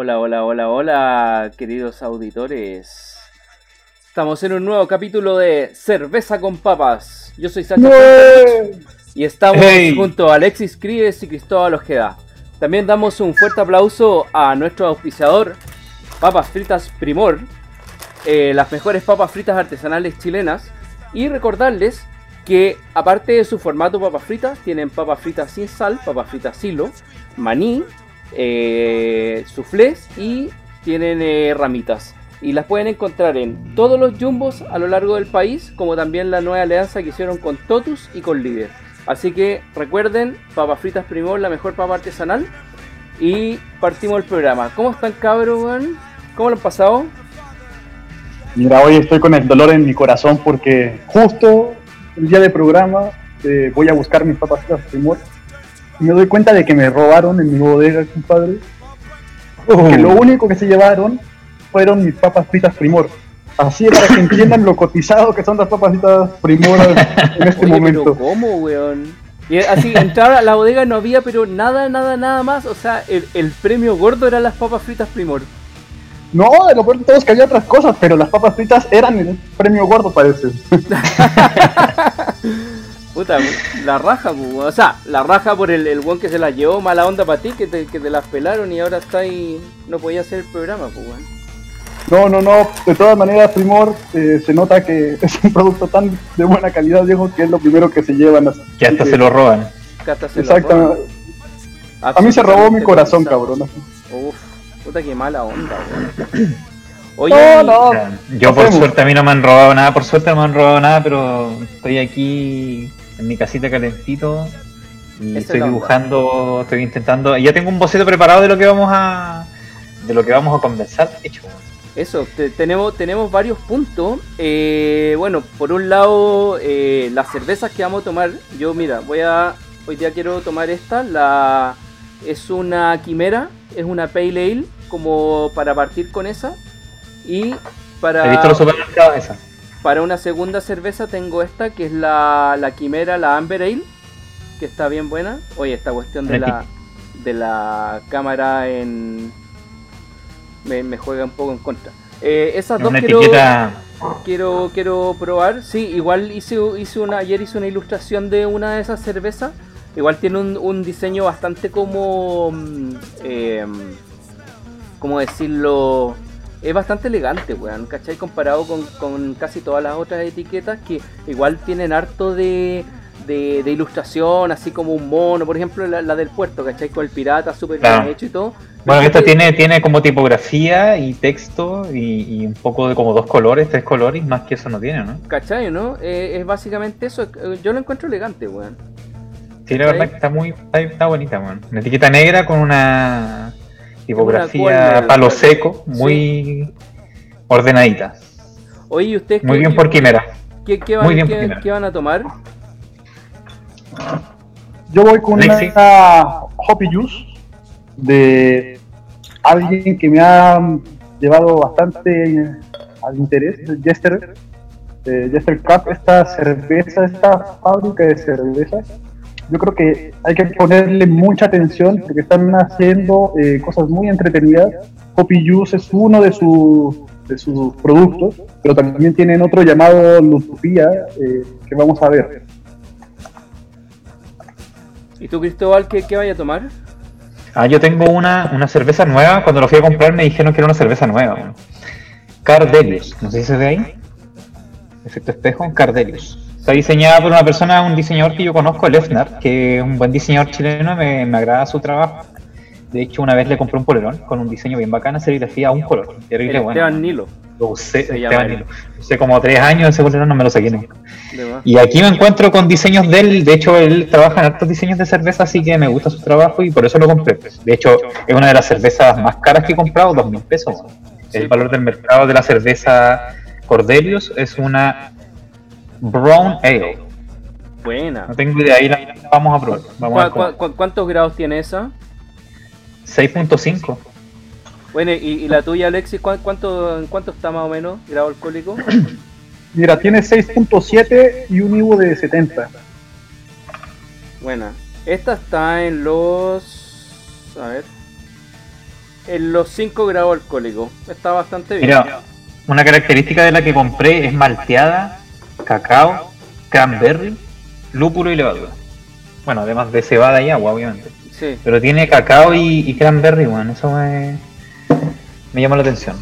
Hola, hola, hola, hola, queridos auditores. Estamos en un nuevo capítulo de Cerveza con Papas. Yo soy Sacha y estamos Hey. junto a Alexis Cries y Cristóbal Ojeda. También damos un fuerte aplauso a nuestro auspiciador, Papas Fritas Primor, eh, las mejores papas fritas artesanales chilenas. Y recordarles que aparte de su formato papas fritas, tienen papas fritas sin sal, papas fritas silo, maní, eh, y tienen eh, ramitas. Y las pueden encontrar en todos los jumbos a lo largo del país, como también la nueva alianza que hicieron con Totus y con Líder. Así que recuerden, papas fritas Primor, la mejor papa artesanal. Y partimos el programa. ¿Cómo están cabros, weón? ¿Cómo lo han pasado? Mira, hoy estoy con el dolor en mi corazón porque justo el día de programa eh, voy a buscar mis papas fritas primor me doy cuenta de que me robaron en mi bodega, compadre. Que lo único que se llevaron fueron mis papas fritas primor. Así es para que entiendan lo cotizado que son las papas fritas primor en este Oye, momento. pero ¿cómo, weón? Y así, entrar a la bodega no había, pero nada, nada, nada más. O sea, el, el premio gordo eran las papas fritas Primor. No, de lo peor de todo es que había otras cosas, pero las papas fritas eran el premio gordo, parece. Puta, la raja, pu, weón. o sea, la raja por el, el weón que se las llevó, mala onda para ti, que te, que te las pelaron y ahora está ahí, no podía hacer el programa, pues, weón. No, no, no. De todas maneras, Primor eh, se nota que es un producto tan de buena calidad, viejo, que es lo primero que se llevan. así Que hasta se lo roban. Que hasta se lo Exactamente. roban. A mí se robó mi corazón, cabrón. Uf, puta que mala onda, weón. Oye, No, no. O sea, yo por suerte a mí no me han robado nada, por suerte no me han robado nada, pero estoy aquí en mi casita calentito y estoy dibujando, estoy intentando, ya tengo un boceto preparado de lo que vamos a de lo que vamos a conversar, de hecho. Eso, te- tenemos, tenemos varios puntos. Eh, bueno, por un lado, eh, las cervezas que vamos a tomar. Yo, mira, voy a. Hoy día quiero tomar esta. La, es una quimera, es una pale ale, como para partir con esa. Y He para, visto los supermercados esa. Para una segunda cerveza tengo esta, que es la, la quimera, la Amber Ale, que está bien buena. Oye, esta cuestión de la, de la cámara en. Me, me juega un poco en contra. Eh, esas dos Una quiero, etiqueta quiero, quiero probar. Sí, igual hice, hice una, ayer hice una ilustración de una de esas cervezas. Igual tiene un, un diseño bastante como. mm, eh, ¿Cómo decirlo? Es bastante elegante, weón, ¿cachai? Comparado con, con casi todas las otras etiquetas que igual tienen harto de, de, de ilustración, así como un mono, por ejemplo, la, la del puerto, ¿cachai? Con el pirata súper Claro. bien hecho y todo. Bueno, esta este- tiene, tiene como tipografía y texto y, y un poco de como dos colores, tres colores, más que eso no tiene, ¿no? ¿Cachai, no? Eh, es básicamente eso. eh, Yo lo encuentro elegante, weón. Sí, la verdad que está muy, está, está bonita, man. Una etiqueta negra con una tipografía palo seco, muy ordenadita. Oye, ¿y ustedes Muy qué, bien por Quimera. qué, qué van, muy bien qué- por Quimera. qué van a tomar? Yo voy con Lexi. una Hoppy Juice de alguien que me ha llevado bastante al interés, Jester. eh, Jester Cup, esta cerveza, esta fábrica de cerveza. Yo creo que hay que ponerle mucha atención porque están haciendo eh, cosas muy entretenidas. Hoppy Juice es uno de, su- de sus productos, pero también tienen otro llamado Lutopía eh, que vamos a ver. ¿Y tú, Cristóbal, qué, qué vaya a tomar? Ah, yo tengo una, una cerveza nueva. Cuando lo fui a comprar me dijeron que era una cerveza nueva. Cardelius. No sé si se ve ahí. Efecto espejo. Cardelius. Está diseñada por una persona, un diseñador que yo conozco, Lefnar, que es un buen diseñador chileno. Me, me agrada su trabajo. De hecho, una vez le compré un polerón con un diseño bien bacana, serigrafía a un color. Terrible El bueno. Esteban Nilo. Lo usé, Esteban. Nilo. Usé como tres años ese polerón, no me lo saqué nunca. Y aquí me encuentro con diseños de él. De hecho, él trabaja en hartos diseños de cerveza, así que me gusta su trabajo y por eso lo compré. De hecho, es una de las cervezas más caras que he comprado, dos mil pesos. El valor del mercado de la cerveza Cordelius es una Brown Ale. Buena. No tengo idea, ahí la, la vamos a probar. Vamos ¿Cu- cu- cu- ¿Cuántos grados tiene esa? 6.5. Bueno, y, y la tuya, Alexis, ¿cuán- ¿cuánto, ¿en cuánto está más o menos grado alcohólico? Mira, tiene 6.7 y un IBU de 70. Buena. Esta está en los. A ver. En los 5 grados alcohólicos. Está bastante bien. Mira, una característica de la que compré es malteada, cacao, cranberry, lúpulo y levadura. Bueno, además de cebada y agua, obviamente. Sí. Pero tiene cacao y, y cranberry, bueno, eso me, me llama la atención.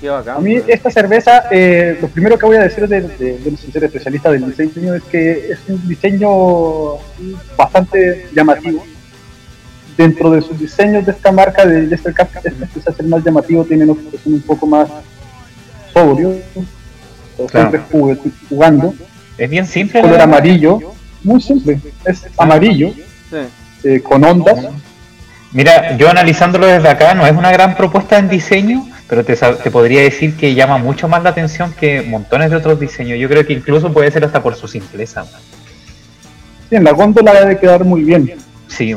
Bacán. A mí weón. esta cerveza, eh, lo primero que voy a decir de, de, de ser especialista del diseño es que es un diseño bastante llamativo. Dentro de sus diseños de esta marca de Jester Cup, este empieza a ser más llamativo, tienen otros que son un poco más sobrios, o Claro. siempre jug- jugando. Es bien simple. Color amarillo, muy simple, es amarillo, Sí. eh, con ondas. Mira, yo analizándolo desde acá, no es una gran propuesta en diseño, pero te, te podría decir que llama mucho más la atención que montones de otros diseños. Yo creo que incluso puede ser hasta por su simpleza. man. Sí, en la góndola debe quedar muy bien. Sí.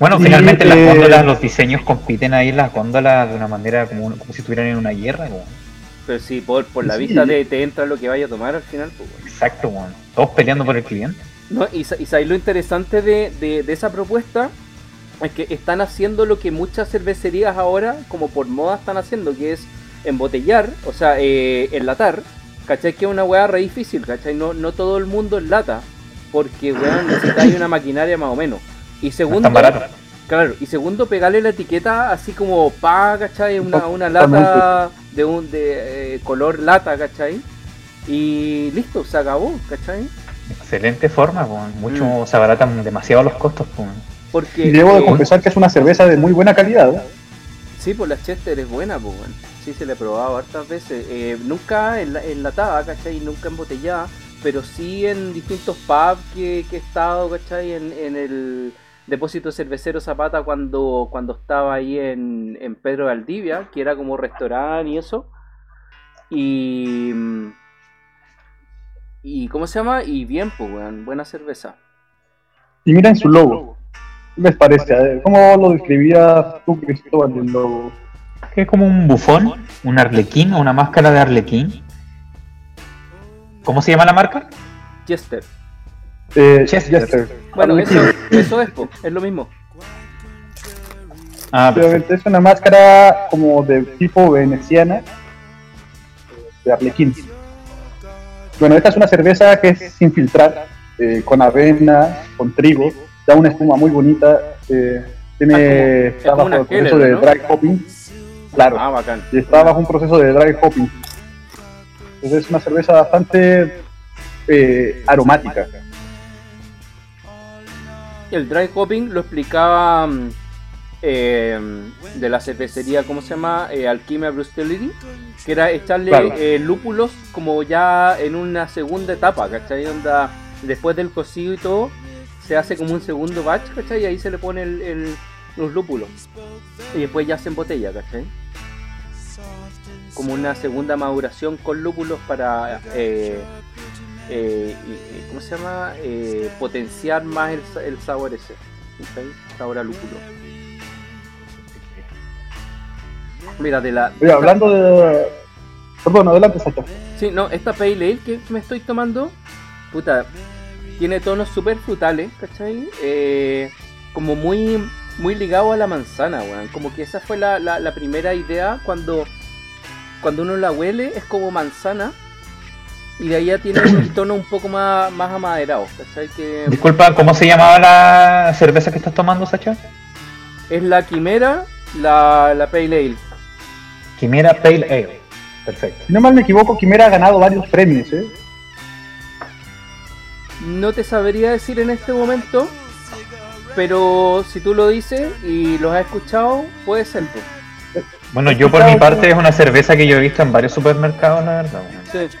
Bueno, Y, finalmente en las eh, góndolas, los diseños compiten ahí en las góndolas de una manera como, como si estuvieran en una guerra. como- Pero sí, por, por la Sí. vista te, te entra lo que vaya a tomar al final. Pues. Exacto, man. todos peleando por el cliente. No, y, y sabéis lo interesante de, de- de esa propuesta es que están haciendo lo que muchas cervecerías ahora, como por moda, están haciendo, que es embotellar, o sea, eh, enlatar. ¿Cachai? Que es una weá re difícil, ¿cachai? No, no todo el mundo enlata, porque weón necesitáis una maquinaria más o menos. Y No es segundo, tan barato. Claro, y segundo, pegarle la etiqueta así como pa, ¿cachai? Una, una lata de un de eh, color lata, ¿cachai? Y listo, se acabó, ¿cachai? Excelente forma, con mucho Mm. se abaratan demasiado los costos. pues. Porque Y debo de eh, confesar que es una cerveza de muy buena calidad. ¿eh? Sí, pues la Chester es buena, pues. Sí, se la he probado hartas veces. Eh, nunca enla- enlatada, ¿cachai? Nunca embotellada, pero sí en distintos pubs que, que he estado, ¿cachai? En, en el depósito cervecero Zapata cuando, cuando estaba ahí en, en Pedro Valdivia, que era como restaurante y eso. Y... ¿Y cómo se llama? Y bien, pues, weón. Buena cerveza. Y miren su logo. ¿Qué les parece? ¿Cómo lo describías tú, Cristóbal, el logo? Que es como un bufón, un arlequín o una máscara de arlequín. ¿Cómo se llama la marca? Chester. Eh, Chester. Bueno, eso, Arlequín. eso es, po, es lo mismo. Ah, perfecto. Es una máscara como de tipo veneciana de Arlequín. Bueno, esta es una cerveza que es sin filtrar, eh, con avena, con trigo, da una espuma muy bonita, eh, tiene, Ah, está bajo el proceso de ¿no? dry hopping, claro, Ah, bacán. y está bajo un proceso de dry hopping. Entonces es una cerveza bastante eh, aromática. El dry hopping lo explicaba mm, eh, de la cervecería, ¿cómo se llama? Eh, Alquimia Brewstellity, que era echarle Claro. eh, lúpulos como ya en una segunda etapa, ¿cachai? Onda, después del cocido y todo, se hace como un segundo batch, ¿cachai? Y ahí se le pone el, el- los lúpulos. Y después ya se embotella, ¿cachai? Como una segunda maduración con lúpulos para... eh, ¿cómo se llama? Eh, potenciar más el, el sabor ese. ¿cachai? Sabor a lúpulo. Mira, de la. Oye, hablando de... Perdón, adelante, Sacha. Sí, no, esta Pale Ale que me estoy tomando, puta, tiene tonos súper frutales, ¿cachai? Eh, como muy muy ligado a la manzana, weón. Como que esa fue la, la, la primera idea cuando, cuando uno la huele, es como manzana. Y de ahí ya tiene un tono un poco más, más amaderado, ¿cachai? Que Disculpa, ¿cómo se llamaba la cerveza que estás tomando, Sacha? es la quimera, la, la Pale Ale. Quimera Pale Ale. Perfecto. Si no mal me equivoco, Quimera ha ganado varios premios, ¿eh? No te sabría decir en este momento, pero si tú lo dices y los has escuchado, puede ser. pues. Bueno, yo por mi parte es una cerveza que yo he visto en varios supermercados, la verdad. bueno. Sí.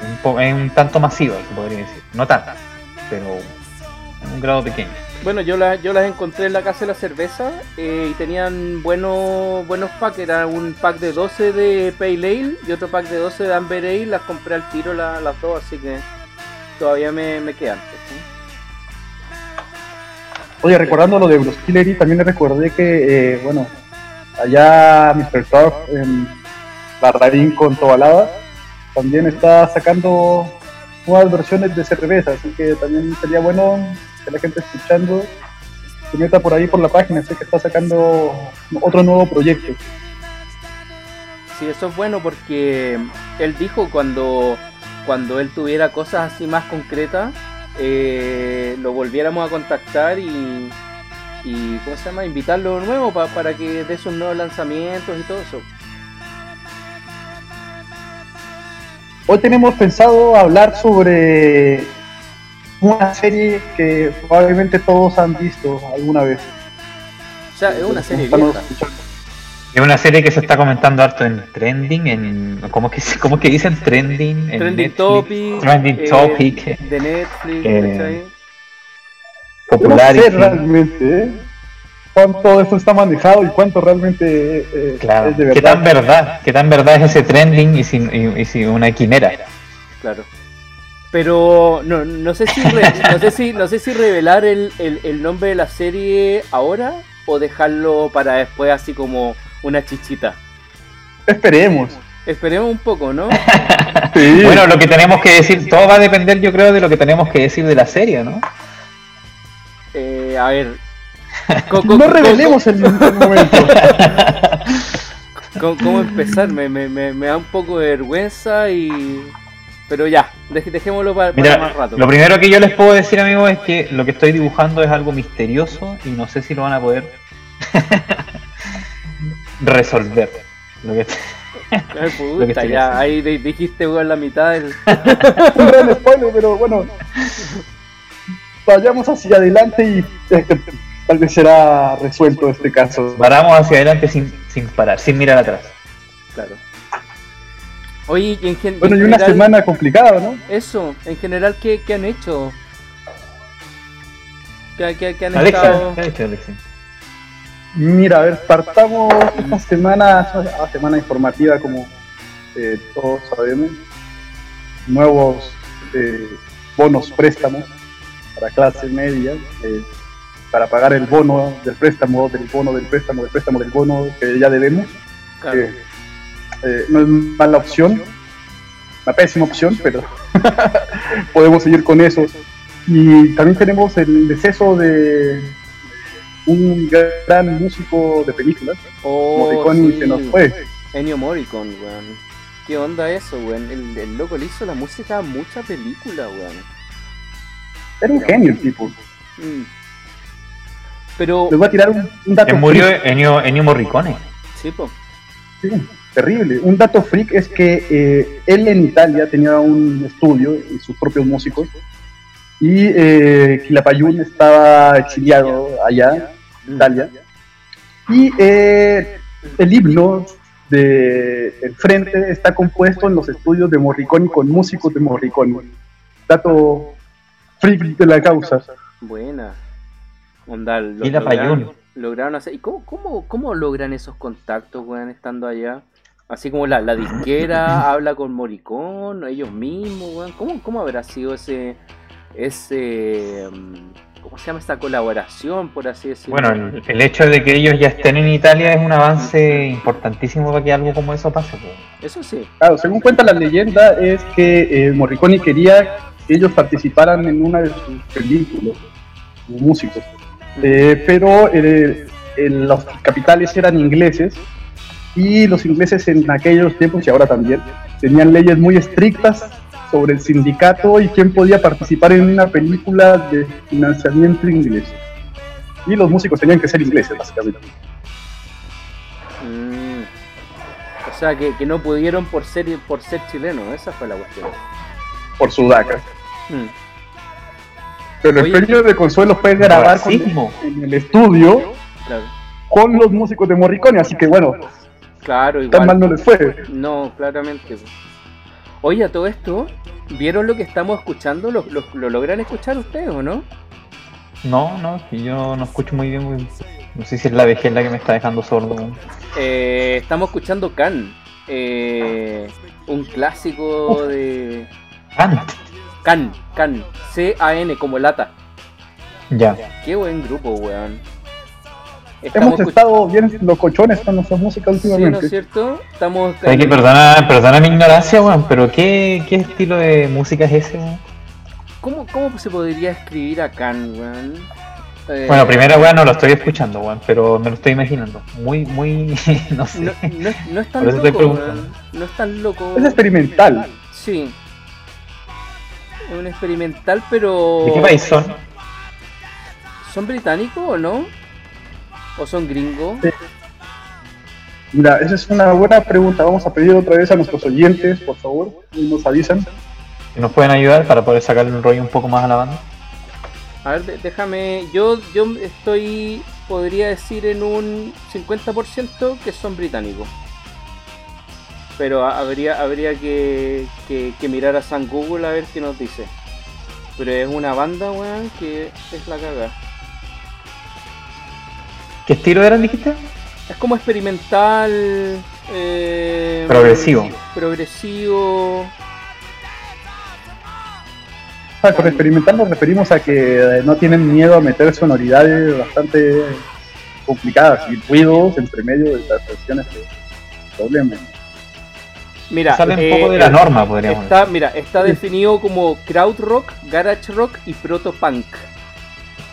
Un po- Es un tanto masiva, se podría decir. No tanta, pero en un grado pequeño. Bueno, yo, la- yo las encontré en la casa de la cerveza eh, y tenían buenos buenos packs. Era un pack de 12 de Pale Ale y otro pack de 12 de Amber Ale. Las compré al tiro la- las dos, así que todavía me, me quedan. Oye, recordando lo de Bruce Hillery, también le recordé que, eh, bueno, allá Mr. Turf en Barradín con Tobalaba también está sacando nuevas versiones de cerveza, así que también sería bueno que la gente escuchando se meta por ahí por la página, sé que está sacando otro nuevo proyecto. Sí, eso es bueno porque él dijo cuando, cuando él tuviera cosas así más concretas, eh, lo volviéramos a contactar y, y ¿cómo se llama? Invitarlo de nuevo pa- para que dé sus nuevos lanzamientos y todo eso. Hoy tenemos pensado hablar sobre una serie que probablemente todos han visto alguna vez. O sea, es una serie vieja. Es una serie que se está comentando harto en trending, en ¿cómo que cómo que dicen trending? En Trending Netflix, Topic, Trending eh, Topic, de Netflix, Eh. Yo no sé realmente ¿eh? Cuánto eso está manejado y cuánto realmente eh, Claro. es de ¿Qué tan verdad? ¿Qué tan verdad es ese trending y si, y, y si una quimera? Claro. Pero no, no sé si re- no sé si no sé si revelar el, el, el nombre de la serie ahora o dejarlo para después así como una chichita. Esperemos. Esperemos un poco, ¿no? Sí. Bueno, lo que tenemos que decir, todo va a depender, yo creo, de lo que tenemos que decir de la serie, ¿no? Eh, a ver. No revelemos el, el momento. ¿Cómo empezar? Me, me, me, me da un poco de vergüenza y... Pero ya, dej- dejémoslo para, para Mira, más rato. lo primero que yo les puedo decir, amigos, es que lo que estoy dibujando es algo misterioso y no sé si lo van a poder resolver. Lo que- Ay, lo que puta, estoy ya, ahí di- dijiste weón, la mitad del... un gran spoiler, pero bueno. Vayamos hacia adelante y tal vez será resuelto este caso. Paramos hacia adelante sin, sin parar, sin mirar atrás. Claro. Oye, y en, gen- Bueno, en y una general- semana complicada, ¿no? Eso, en general, ¿qué, qué han hecho? ¿Qué, qué- qué han Alexa, estado? ¿qué ha dicho Alexa? Mira, a ver, partamos esta semana, una semana informativa como eh, todos sabemos. Nuevos eh, bonos préstamos para clase media, eh, para pagar el bono del préstamo, del bono del préstamo, del préstamo del bono que ya debemos. Claro. que, eh, no es mala opción, una pésima opción, pero podemos seguir con eso. Y también tenemos el deceso de un gran músico de películas, Oh, Morricone, sí. se nos fue. Ennio Morricone, weón. ¿Qué onda eso, weón? El, el loco le hizo la música a mucha película, weón. Era un genio el tipo. Mm. Pero, Les voy a tirar un, un dato Que murió Ennio Morricone. sí, po. Sí, terrible. Un dato freak es que eh, él en Italia tenía un estudio y sus propios músicos. Y eh, Quilapayún estaba exiliado allá, en Italia. Y eh, el himno de El Frente está compuesto en los estudios de Morricone con músicos de Morricone. Dato freak de la causa. Buena. Onda, lo, Y la lograron, hacer. ¿Y cómo, cómo, cómo logran esos contactos, weón, estando allá? Así como la, la disquera habla con Moricón, ellos mismos, weón. ¿Cómo, ¿Cómo habrá sido ese. ese. mm, ¿Cómo se llama esta colaboración, por así decirlo? Bueno, el, el hecho de que ellos ya estén en Italia es un avance importantísimo para que algo como eso pase. pues. Eso sí. Claro, según cuenta la leyenda, es que eh, Morricone quería que ellos participaran en una de sus películas, como músicos. Eh, pero eh, en los capitales eran ingleses y los ingleses en aquellos tiempos y ahora también tenían leyes muy estrictas sobre el sindicato y quién podía participar en una película de financiamiento inglés. Y los músicos tenían que ser ingleses, básicamente. Mm. O sea, que, que no pudieron por ser, por ser chilenos, esa fue la cuestión. por sudaca. Mm. Pero Oye. el premio de consuelo fue grabar con- en el estudio Claro, con los músicos de Morricone, así que bueno, claro, tan mal igual. no les fue. No, claramente. Oye, a todo esto, ¿vieron lo que estamos escuchando? ¿Lo, lo- lo logran escuchar ustedes o no? No, no, que yo no escucho muy bien. muy- No sé si es la vejez la que me está dejando sordo. Eh, estamos escuchando Can, eh, un clásico de Ant. Can, Can, C-A-N como lata. Ya. Qué buen grupo, weón. Hemos escuch- estado bien locochones con nuestra música Sí, ¿no es últimamente. cierto? Estamos. Hay que perdona, perdona mi ignorancia, weón, pero ¿qué, ¿qué estilo de música es ese, weón? ¿Cómo, ¿Cómo se podría escribir a Can, weón? Eh, Bueno, primera weón no lo estoy escuchando, weón, pero me lo estoy imaginando. Muy, muy, no sé. No, no es, no es tan loco, weón. No es tan loco. Es experimental. Sí. Es un experimental, pero. ¿De qué país son? ¿Son británicos o no? ¿O son gringos? Sí. Mira, esa es una buena pregunta. Vamos a pedir otra vez a nuestros oyentes, por favor, y nos avisan. que ¿Nos pueden ayudar para poder sacarle un rollo un poco más a la banda? A ver, déjame. Yo, yo estoy. Podría decir en un 50% que son británicos. Pero ha- habría, habría que, que, que mirar a San Google a ver qué nos dice. Pero es una banda, weón, que es la caga. ¿Qué estilo eran, dijiste? Es como experimental. eh, Progresivo. Progresivo. Ah, con experimental nos referimos a que eh, no tienen miedo a meter sonoridades bastante complicadas y ruidos entre medio de las canciones que problemas. Mira, Sale un eh, poco de la eh, norma, podríamos Está, mira, está definido como crowd rock, garage rock y proto punk.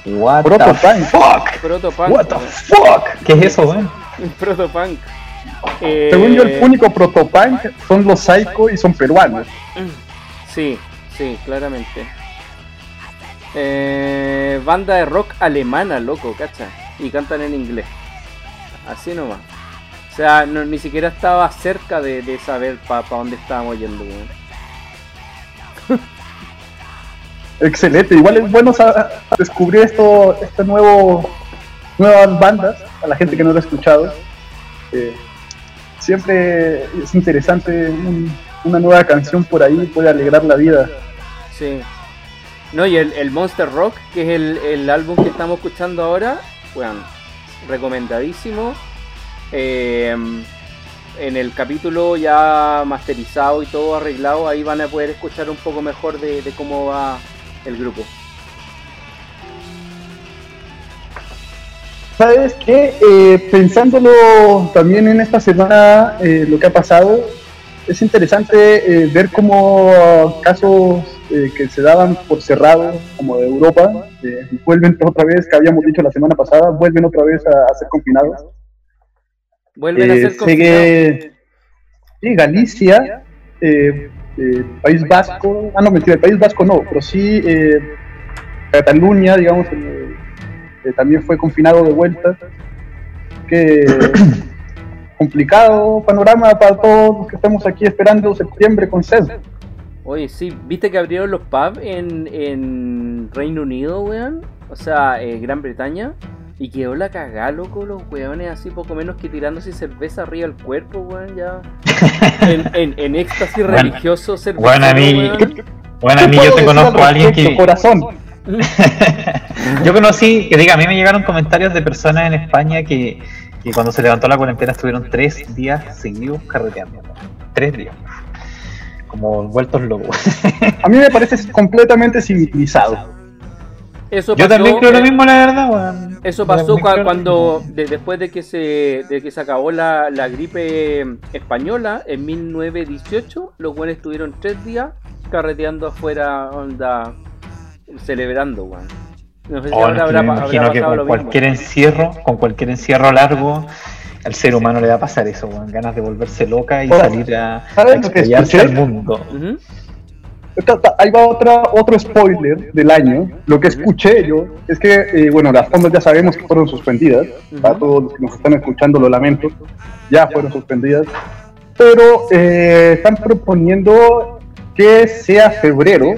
decir. What Proto the punk. fuck? Proto punk. What the fuck? ¿Qué es eso, weón? proto punk. Eh, Según yo, el único protopunk son los Psycho y son peruanos. Sí, sí, claramente. Eh, banda de rock alemana, loco, cacha. Y cantan en inglés. Así nomás. O sea, no- ni siquiera estaba cerca de, de saber para dónde estábamos yendo. weón. Excelente, igual es bueno descubrir esto, este nuevo, nuevas bandas, a la gente que no lo ha escuchado. Eh, siempre es interesante un- una nueva canción por ahí, puede alegrar la vida. Sí. No, y el, el Monster Rock, que es el, el álbum que estamos escuchando ahora, bueno, recomendadísimo. Eh, en el capítulo ya masterizado y todo arreglado, ahí van a poder escuchar un poco mejor de, cómo va el grupo. ¿Sabes qué? Eh, pensándolo también en esta semana, eh, lo que ha pasado, es interesante eh, ver cómo casos eh, que se daban por cerrados, como de Europa, eh, vuelven otra vez, que habíamos dicho la semana pasada, vuelven otra vez a ser confinados. Vuelven a Eh, ser sé confinados. que sí, Galicia, eh, eh, País Vasco, ah no mentira, el País Vasco no, pero sí eh, Cataluña, digamos, también fue confinado de vuelta. Que complicado panorama para todos los que estamos aquí esperando septiembre con sed. Oye, sí, ¿viste que abrieron los pubs en, en Reino Unido, weón? O sea, eh, Gran Bretaña. Y quedó la cagá, loco, los weones así poco menos que tirándose cerveza arriba del cuerpo, weón, ya. En, en, en éxtasis Bueno, religioso, cerveza. bueno, a mí- Bueno, a mí yo te conozco a alguien que... Corazón. Yo conocí, que diga, a mí me llegaron comentarios de personas en España que, que cuando se levantó la cuarentena estuvieron tres días seguidos carreteando. Tres días. Como vueltos locos. A mí me parece completamente civilizado. Eso Yo también creo lo mismo, la verdad, weón. Eso pasó cua- cuando, de- después de que se de que se acabó la, la gripe española en 1918, los buenos estuvieron tres días carreteando afuera, onda, celebrando, weón. No sé si Oh, ahora que habrá, habrá imagino que con lo cualquier mismo. encierro, con cualquier encierro largo, al ser humano le va a pasar eso, weón. Ganas de volverse loca y Oh, salir a, a al mundo. Esta- Ahí va otra, otro spoiler del año. Lo que escuché yo es que, eh, bueno, las fondas ya sabemos que fueron suspendidas. Para todos los que nos están escuchando, lo lamento. Ya fueron suspendidas. Pero eh, están proponiendo que sea febrero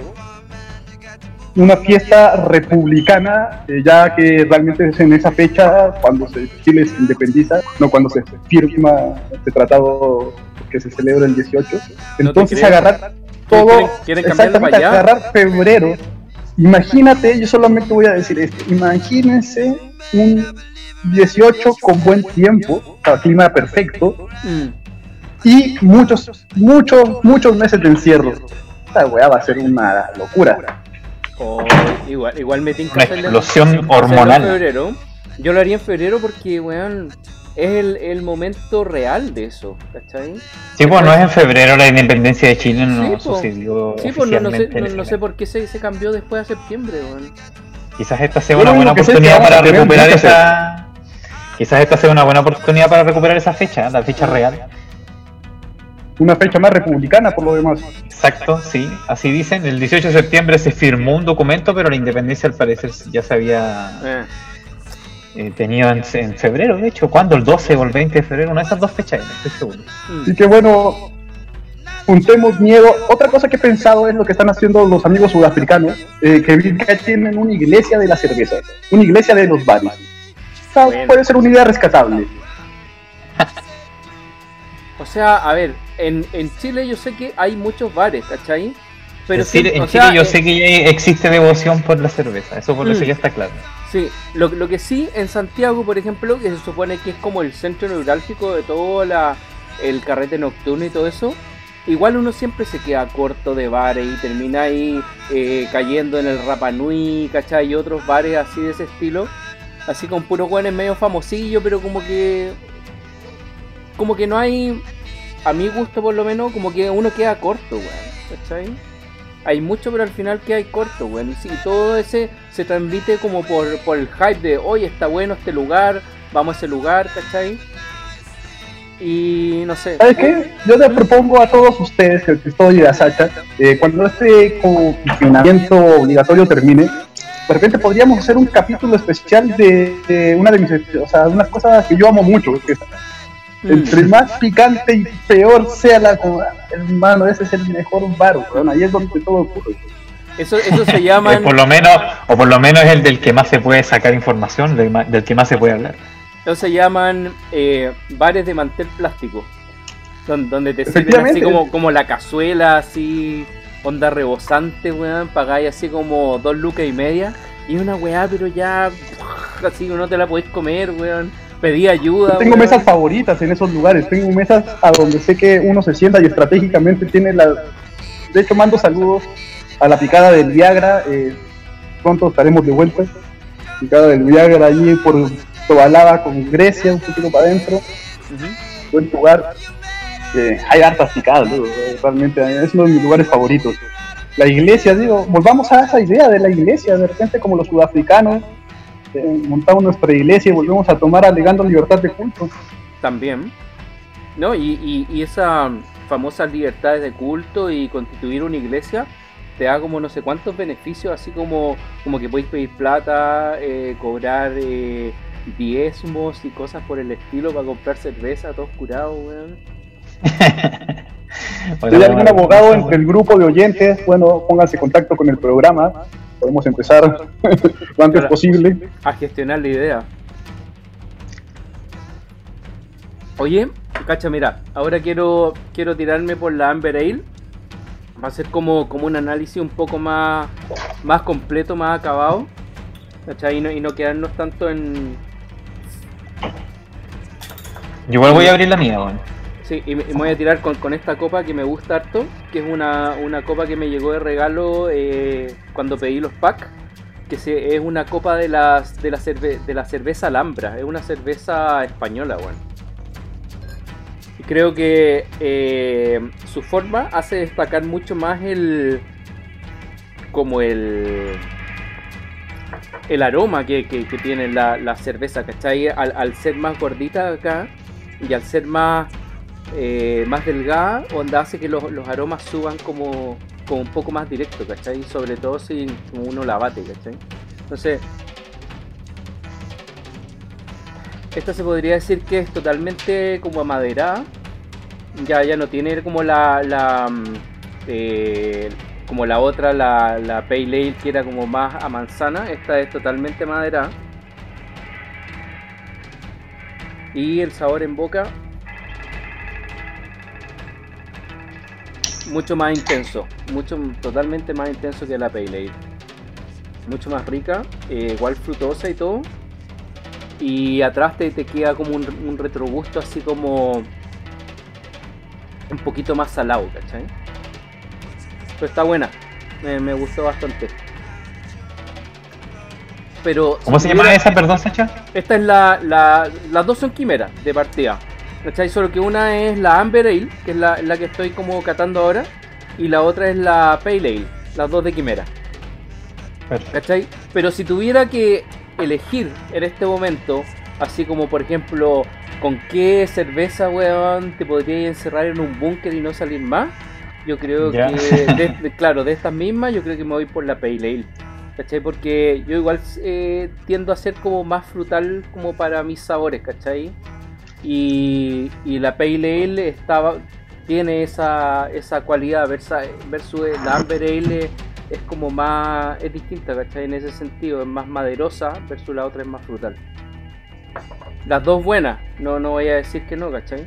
una fiesta republicana, eh, ya que realmente es en esa fecha cuando se, Chile se independiza, no cuando se firma este tratado que se celebra el 18. Entonces creo. agarrar todo, ¿Quieren- quieren cambiarlo exactamente, para allá? agarrar febrero imagínate, yo solamente voy a decir esto, imagínense un 18 con buen tiempo, clima perfecto, Mm. y muchos, muchos, muchos meses de encierro. Esta weá va a ser una locura. O igual, igual me tinca Una explosión en hormonal. febrero. Yo lo haría en febrero porque, weón, es el, el momento real de eso, ¿cachai? Sí, pues no es en febrero la independencia de Chile, no Sí, po. sucedió Sí, pues no, no sé, no, sé por qué se, se cambió después de septiembre. Quizás esta sea una buena oportunidad a para recuperar esa. Quizás esta sea una buena oportunidad para recuperar esa fecha, la fecha real. Una fecha más republicana por lo demás. Exacto, sí, así dicen. El 18 de septiembre se firmó un documento, pero la independencia al parecer ya se había Eh, eh, tenido en, en febrero, de hecho. ¿Cuándo? ¿El 12 o el 20 de febrero? Una de esas dos fechas, estoy seguro. Así que bueno, juntemos miedo. Otra cosa que he pensado es lo que están haciendo los amigos sudafricanos, eh, que tienen una iglesia de la cerveza, una iglesia de los bares. O sea, Bueno. puede ser una idea rescatable. O sea, a ver, en, en Chile yo sé que hay muchos bares, ¿cachai? Pero en Chile, sí, en o Chile sea, yo eh, sé que ya existe devoción por la cerveza, eso por eso Mm. ya está claro. Sí, lo, lo que sí en Santiago, por ejemplo, que se supone que es como el centro neurálgico de todo la, el carrete nocturno y todo eso, igual uno siempre se queda corto de bares y termina ahí eh, cayendo en el Rapanui, ¿cachai? Y otros bares así de ese estilo, así con puros guanes medio famosillo, pero como que. Como que no hay. A mi gusto, por lo menos, como que uno queda corto, weón, ¿cachai? Hay mucho, pero al final que hay corto, weón. Y si todo ese se transmite como por, por el hype de, oye, está bueno este lugar, vamos a ese lugar, ¿cachai? Y no sé. ¿Sabes qué? Yo les propongo a todos ustedes, que estoy a Sacha, eh, cuando este confinamiento obligatorio termine, de repente podríamos hacer un capítulo especial de, una de mis, o sea, unas cosas que yo amo mucho, que. Entre más picante y peor sea la comida, hermano, ese es el mejor bar, weón, ahí es donde todo ocurre. Eso, eso se Eh, llaman. por lo menos, o por lo menos es el del que más se puede sacar información, del, ma- del que más se puede hablar. Eso se llaman eh, bares de mantel plástico. Donde, donde te sirven así como, como la cazuela, así, onda rebosante, weón. Pagáis así como dos lucas y media. Y una weá, pero ya. Así no te la podéis comer, weón. Pedí ayuda. Yo tengo weón. mesas favoritas en esos lugares, tengo mesas a donde sé que uno se sienta y estratégicamente tiene la... De hecho, mando saludos a la picada del Viagra, eh, pronto estaremos de vuelta. Picada del Viagra allí por Tobalaba con Grecia, un poquito para adentro, Ujú. buen lugar. Eh, hay hartas picadas, digo, realmente eh, es uno de mis lugares favoritos. La iglesia, digo, volvamos a esa idea de la iglesia, de repente como los sudafricanos, eh, montamos nuestra iglesia y volvemos a tomar alegando libertad de culto. También. ¿No? Y, y, y esa famosa libertad de culto y constituir una iglesia te da como no sé cuántos beneficios, así como, como que podéis pedir plata, eh, cobrar eh, diezmos y cosas por el estilo para comprar cerveza, todos curados, weón. Si hay algún abogado entre el grupo de oyentes, bueno, pónganse en contacto con el programa. Podemos empezar lo antes posible. a gestionar la idea. Oye, cacha, mira, ahora quiero quiero tirarme por la Amber Ale. Va a ser como, como un análisis un poco más, más completo, más acabado. ¿Cachai? Y no, y no quedarnos tanto en. Yo igual voy a abrir la mía, weón. Sí, y me, voy a tirar con, esta copa que me gusta harto, que es una, una copa que me llegó de regalo eh, cuando pedí los packs, que es una copa de, las, de, la cerve- de la cerveza Alhambra, es una cerveza española, bueno. Y creo que eh, su forma hace destacar mucho más el... como el... el aroma que, que- que tiene la, la cerveza, ¿cachai? Al, al ser más gordita acá y al ser más eh, más delgada, onda hace que los, los aromas suban como, un poco más directo, ¿cachai? Sobre todo si uno la bate, ¿cachai? Entonces, esta se podría decir que es totalmente como amaderada, ya, ya no tiene como la, la mm, eh, como la otra, la, la Pale Ale que era como más a manzana, esta es totalmente maderada. Y el sabor en boca mucho más intenso, mucho totalmente más intenso que la Pale Ale. mucho más rica, eh, igual frutosa y todo. Y atrás te, te queda como un, un retrogusto así como un poquito más salado, ¿cachai? Pero está buena, me, me gustó bastante. Pero ¿Cómo se llama esa, perdón, Sacha? Esta es la, la- Las dos son quimeras de partida. ¿Cachai? Solo que una es la Amber Ale, que es la, la que estoy como catando ahora. Y la otra es la Pale Ale. Las dos de quimera. ¿Cachai? Pero si tuviera que elegir en este momento, así como por ejemplo, con qué cerveza, weón, te podrías encerrar en un búnker y no salir más, yo creo que, de- de- claro, de estas mismas, yo creo que me voy por la Pale Ale. ¿Cachai? Porque yo igual eh, tiendo a ser como más frutal como para mis sabores, ¿cachai? Y, y la Pale Ale estaba, tiene esa, esa cualidad versa- versus la Amber Ale es como más, es distinta, ¿cachai? En ese sentido, es más maderosa versus la otra es más frutal. Las dos buenas, no, no voy a decir que no, ¿cachai?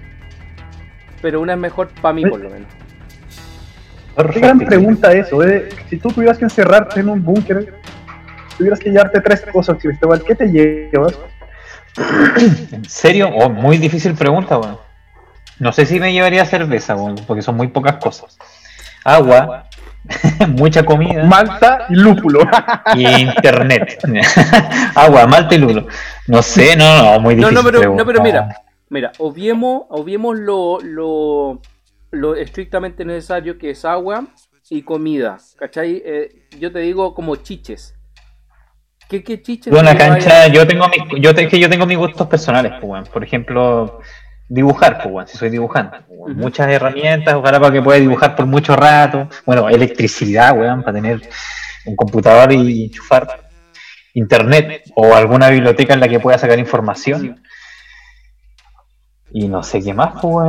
Pero una es mejor para mí por lo menos. Qué gran pregunta eso, eh. Si tú tuvieras que encerrarte en un búnker, tuvieras que llevarte tres cosas, Cristóbal, ¿qué te llevas? ¿En serio? Oh, muy difícil pregunta, weón. No sé si me llevaría cerveza, weón, porque son muy pocas cosas. Agua, mucha comida Malta y lúpulo. y internet. Agua, malta y lulo. No sé, no, no, muy No, difícil. no, pero, pregunta. no, pero mira, mira, obviemos, obviemos lo, lo, lo estrictamente necesario que es agua y comida, ¿cachai? Eh, yo te digo como chiches. Lleváis? cancha, yo tengo mis, yo te- que yo tengo mis gustos personales, pues. Por ejemplo, dibujar, pues, si soy dibujante. pues. Muchas herramientas, ojalá para que pueda dibujar por mucho rato. Bueno, electricidad, weón, para tener un computador y enchufar. Internet o alguna biblioteca en la que pueda sacar información. Y no sé qué más, pues,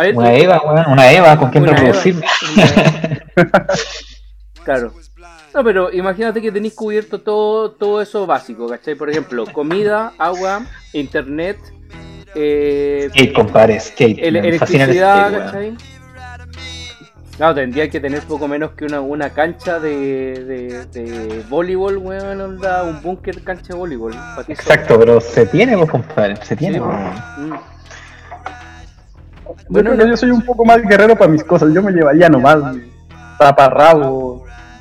ver, Una Eva, weón, una Eva con quien Una reproducirme. Claro. No, pero imagínate que tenéis cubierto todo, todo eso básico, ¿cachai? Por ejemplo, comida, agua, internet, eh, Skate, compadre, skate. el electricidad, skate. ¿cachai? Claro, tendría que tener poco menos que una, una cancha de, de, de voleibol, weón, onda, un búnker cancha de voleibol. Exacto, pero se tiene, pues, compadre, se tiene. Sí. Yo Bueno, creo que no- yo soy un poco más guerrero para mis cosas. Yo me llevaría nomás taparrabo.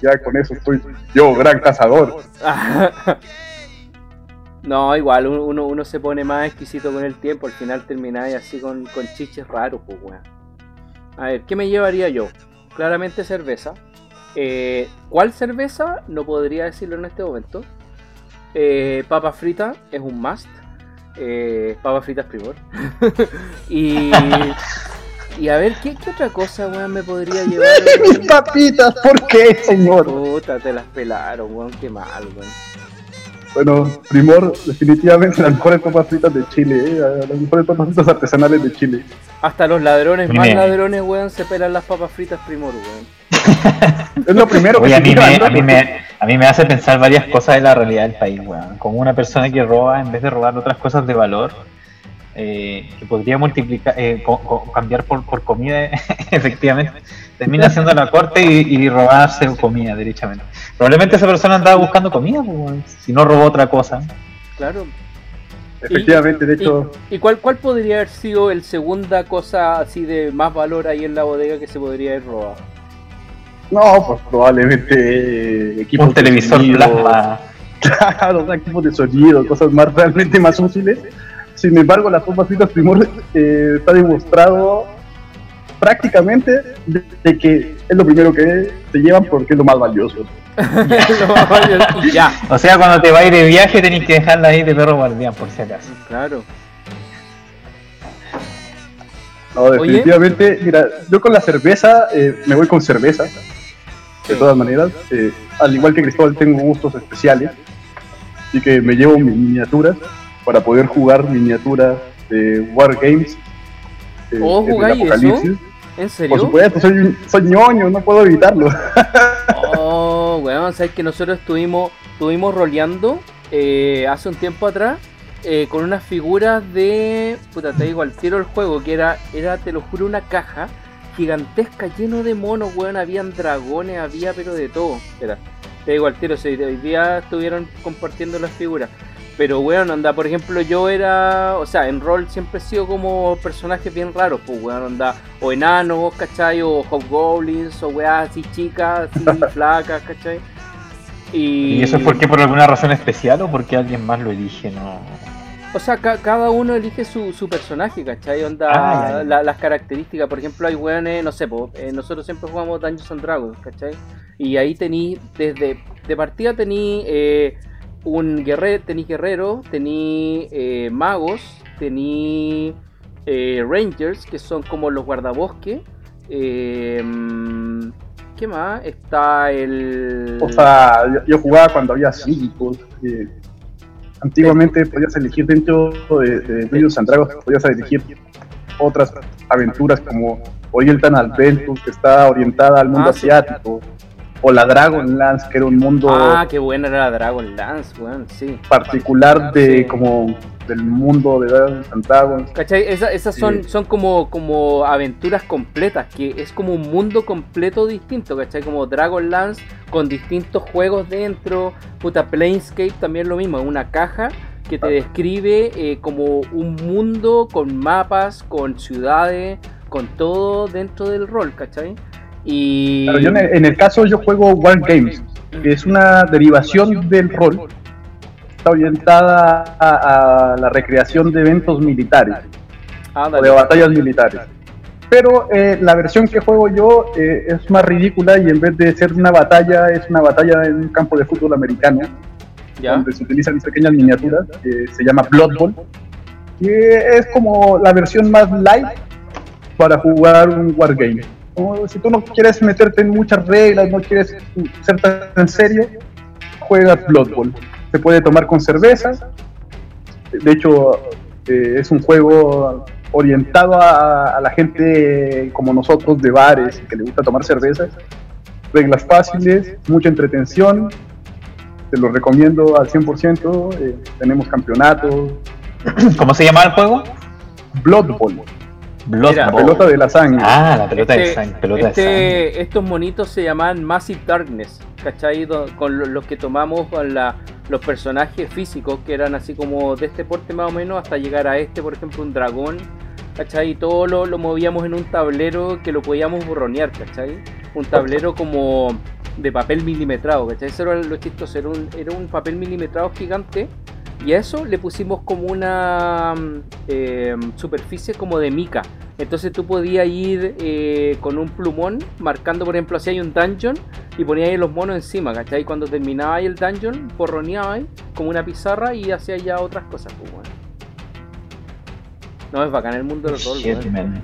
Ya con eso estoy yo, gran cazador. no, igual uno, uno- se pone más exquisito con el tiempo, al final termináis así con, con chiches raros, pues weón. A ver, ¿qué me llevaría yo? Claramente cerveza. Eh, ¿Cuál cerveza? No podría decirlo en este momento. Eh, papa frita es un must. Eh, papas fritas primor. y, y a ver, ¿qué, qué otra cosa, weón, me podría llevar? Mis weón? papitas, ¿por qué, señor? Puta, te las pelaron, weón, qué mal, weón. Bueno, Primor, definitivamente las mejores papas fritas de Chile, eh, las mejores papas fritas artesanales de Chile. Hasta los ladrones más ladrones, weón, se pelan las papas fritas primor, weón. Es lo primero que Oye, a se mí, me, a, mí me, a mí me hace pensar varias cosas de la realidad del país, weón. Como una persona que roba, en vez de robar otras cosas de valor, eh, que podría multiplicar, eh, co- co- cambiar por, por comida, efectivamente, termina haciendo la corte y, y robarse comida, derechamente. Probablemente esa persona andaba buscando comida, pues, si no robó otra cosa. Claro. Efectivamente, de hecho, ¿Y cuál, cuál podría haber sido el segunda cosa así de más valor ahí en la bodega que se podría haber robado? no, pues probablemente eh, equipos Un televisor plasma. Claro, equipos de sonido, cosas más realmente más útiles. Sin embargo, las papas fritas Primor eh, está demostrado prácticamente de, de que es lo primero que se llevan porque es lo más valioso. Lo más valioso- y ya, O sea, cuando te vas a ir de viaje tenés que dejarla ahí de perro guardián, por si acaso. claro. No, definitivamente, mira, yo con la cerveza eh, me voy con cerveza, de todas maneras. eh, al igual que Cristóbal, tengo gustos especiales, así que me llevo mis miniaturas para poder jugar miniaturas de Wargames. eh, ¿Oh, en el jugáis eso? ¿En Por serio? supuesto, soy, un- soy ñoño, no puedo evitarlo. Oh, weón, sabes que nosotros estuvimos, estuvimos roleando eh, hace un tiempo atrás eh, con unas figuras de. Puta, te digo, al tiro el juego, que era, era, te lo juro, una caja gigantesca lleno de monos, weón. Habían dragones, había pero de todo. Espera, Te digo al tiro, si hoy día estuvieron compartiendo las figuras. Pero weón, anda, por ejemplo, yo era, o sea, en rol siempre he sido como personajes bien raros, pues weón, anda, o enanos, ¿cachai? O hobgoblins, o weas así chicas, así flacas, ¿cachai? Y, ¿Y eso es porque por alguna razón especial o porque alguien más lo elige? No. O sea, ca- cada uno elige su, su personaje, ¿cachai? Onda, Ah, ya, ya. la- las características, por ejemplo, hay weones, no sé, po, eh, nosotros siempre jugamos Dungeons and Dragons, ¿cachai? Y ahí tení, desde, de partida tení eh, un guerrero, tení guerrero, tení eh, magos, tení eh, rangers, que son como los guardabosques. mm, ¿Qué más? Está el... O sea, yo, jugaba cuando había psíquicos. antiguamente podías elegir dentro de, de Dungeons and Dragons, podías elegir otras aventuras como Oriental Adventure, que está orientada al mundo asiático, o la Dragonlance, que era un mundo Ah, qué buena era la Dragon Lance, weón, sí. particular de Sí. como del mundo de Dungeons and Dragons. ¿Cachai? Esa- esas son, Sí. son como, como aventuras completas, que es como un mundo completo distinto, ¿cachai? Como Dragonlance con distintos juegos dentro. Puta, Planescape también lo mismo, es una caja que te describe eh, como un mundo con mapas, con ciudades, con todo dentro del rol, ¿cachai? Y... Pero yo en el, en el caso yo juego War Games, que es una derivación del rol. Está orientada a, a la recreación de eventos militares Ah, o de batallas militares. Pero eh, la versión que juego yo eh, es más ridícula y en vez de ser una batalla, es una batalla en un campo de fútbol americano, ¿Ya? donde se utilizan pequeñas miniaturas, que se llama Blood Bowl, que es como la versión más light para jugar un wargame. Si tú no quieres meterte en muchas reglas, no quieres ser tan serio, juega Blood Bowl. Se puede tomar con cerveza. De hecho, eh, es un juego orientado a, a la gente como nosotros de bares que le gusta tomar cerveza. Reglas fáciles, mucha entretención. Te lo recomiendo al 100%. eh, tenemos campeonatos. ¿Cómo se llama el juego? Blood Bowl, Blood Mira, la pelota de la sangre. Ah, la pelota de Este- sangre. Pelota este- de sangre. Estos monitos se llaman Massive Darkness, ¿cachai? Con lo- los que tomamos la- los personajes físicos que eran así como de este porte más o menos hasta llegar a este, por ejemplo, un dragón, ¿cachai? Y todo lo, lo movíamos en un tablero que lo podíamos borronear, ¿cachai? Un tablero como de papel milimetrado, ¿cachai? Eso era lo chistoso, era un, era un papel milimetrado gigante y a eso le pusimos como una mm, eh, superficie como de mica. Entonces tú podías ir eh, con un plumón marcando, por ejemplo, si hay un dungeon y ponías ahí los monos encima, ¿cachai? Cuando terminaba ahí el dungeon, borroneabas ahí como una pizarra y hacías ya otras cosas, pues bueno. No, es bacán el mundo del rol, Shit, weón. man.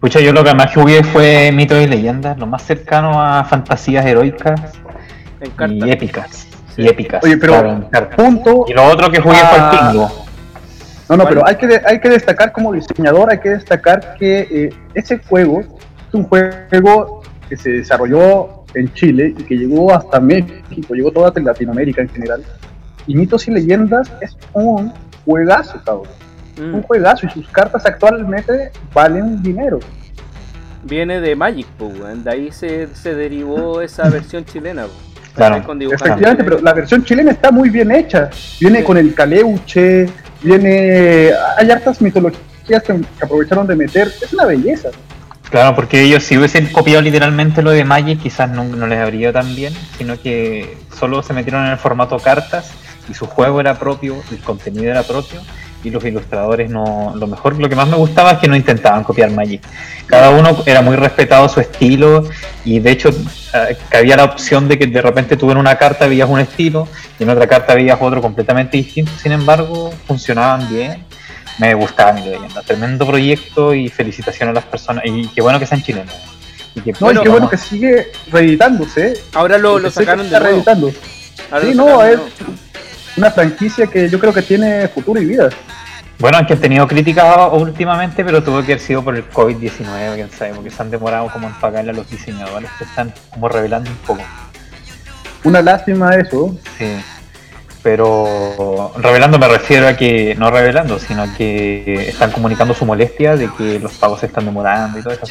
Pucha, yo lo que más jugué fue mitos y leyendas, lo más cercano a fantasías heroicas y épicas. Sí. Y épicas. Oye, pero punto. Y lo otro que jugué fue Ah. el pingo. No, no, pero hay que, hay que destacar como diseñador, hay que destacar que eh, ese juego es un juego que se desarrolló en Chile y que llegó hasta México, llegó toda Latinoamérica en general. Y Mitos y Leyendas es un juegazo, cabrón. Mm. Un juegazo y sus cartas actualmente valen dinero. Viene de Magic, pues. De ahí se, se derivó esa versión chilena, pues. Claro. Con. Efectivamente, pero la versión chilena está muy bien hecha. Viene Sí. con el caleuche, viene. Hay hartas mitologías que, que aprovecharon de meter. Es una belleza. Claro, porque ellos si hubiesen copiado literalmente lo de Magic quizás no, no les habría ido tan bien, sino que solo se metieron en el formato cartas y su juego era propio, el contenido era propio y los ilustradores no, lo mejor, lo que más me gustaba es que no intentaban copiar Magic. Cada uno era muy respetado su estilo y de hecho eh, que había la opción de que de repente tú en una carta veías un estilo y en otra carta veías otro completamente distinto, sin embargo funcionaban bien me gustaba mi leyenda. Tremendo proyecto y felicitaciones a las personas. Y qué bueno que sean chilenos. Y que, No, y qué bueno que sigue reeditándose. Ahora lo, lo sacaron de nuevo. reeditando. Ahora Sí, lo no, es. Una franquicia que yo creo que tiene futuro y vida. Bueno, aunque han tenido críticas últimamente, pero tuvo que haber sido por el COVID-19, quién sabe, porque se han demorado como en pagarle a los diseñadores que están como revelando un poco. Una lástima eso. Sí. Pero revelando me refiero a que, no revelando, sino que están comunicando su molestia de que los pagos se están demorando y todo eso.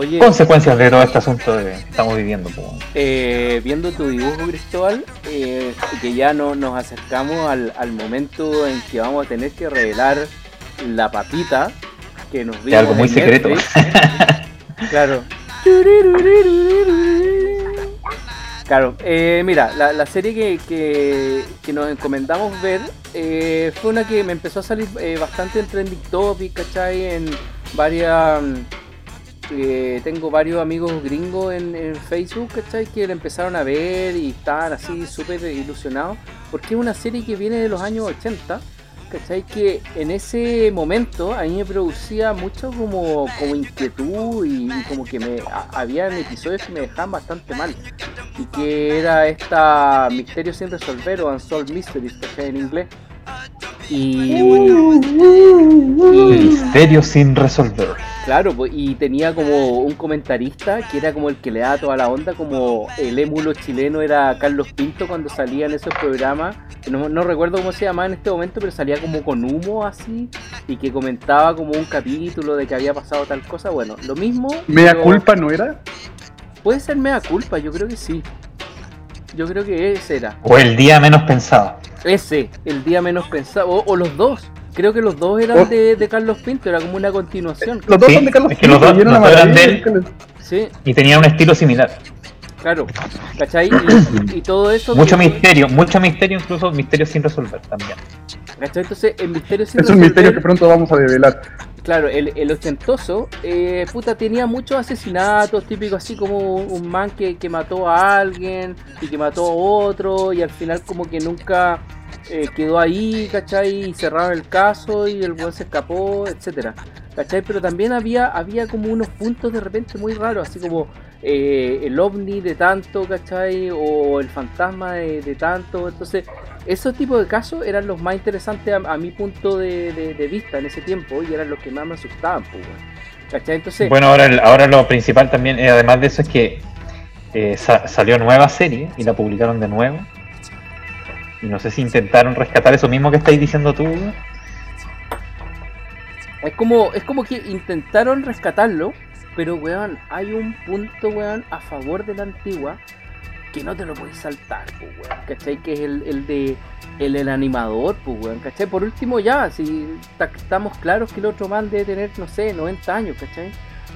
Oye, Consecuencias de todo este asunto que estamos viviendo. eh, viendo tu dibujo, Cristóbal, eh, que ya no, nos acercamos al, al momento en que vamos a tener que revelar la papita que nos Es vimos algo muy secreto. Claro. Claro, eh, mira, la, la serie que, que, que nos encomendamos ver eh, fue una que me empezó a salir eh, bastante en Trending Topic, ¿cachai? En varias... eh, tengo varios amigos gringos en, Facebook, ¿cachai? Que la empezaron a ver y estaban así súper ilusionados. Porque es una serie que viene de los años 80, ¿cachai? Que en ese momento a mí me producía mucho como, como inquietud y, como que me a- episodios que me dejaban bastante mal. Y que era esta Misterio sin resolver o Unsolved Mysteries. En inglés. Y, y Misterio sin resolver. Claro, pues, y tenía como un comentarista que era como el que le daba toda la onda, como el émulo chileno era Carlos Pinto cuando salía en esos programas. No, no recuerdo cómo se llamaba en este momento, pero salía como con humo así y que comentaba como un capítulo de que había pasado tal cosa. Bueno, lo mismo. Mea pero culpa no era. Puede ser mea culpa, yo creo que sí. Yo creo que ese era. O el día menos pensado. Ese, el día menos pensado. O, o los dos. Creo que los dos eran Oh. de, de Carlos Pinto, era como una continuación. Los dos Sí, son de Carlos es que los dos- y era una los dos eran de él. Sí, Y tenía un estilo similar. claro. ¿Cachai? Y, y todo eso. Mucho que- misterio, mucho misterio, incluso misterio sin resolver también. ¿Cachai? Entonces, el misterio sin Es un misterio que pronto vamos a develar. Claro, el, el ochentoso, eh, puta, tenía muchos asesinatos, típicos así como un man que, que mató a alguien y que mató a otro y al final como que nunca eh, quedó ahí, ¿cachai? Y cerraron el caso y el buen se escapó, etcétera, ¿cachai? Pero también había, había como unos puntos de repente muy raros, así como eh, el ovni de tanto, ¿cachai? O el fantasma de, de tanto, entonces esos tipos de casos eran los más interesantes a, a mi punto de, de- de vista en ese tiempo y eran los que más me asustaban, pues. Entonces, Bueno, ahora, ahora lo principal también, eh, además de eso, es que eh, sa- salió nueva serie y la publicaron de nuevo. Y no sé si intentaron rescatar eso mismo que estáis diciendo tú. es como, es como que intentaron rescatarlo, pero weón, hay un punto, weón, a favor de la antigua que no te lo podéis saltar, pues, weón. ¿Cachai? Que es el, el de el, el animador, pues, weón. ¿Cachai? Por último, ya, si ta- estamos claros que el otro man debe tener, no sé, 90 años, ¿cachai?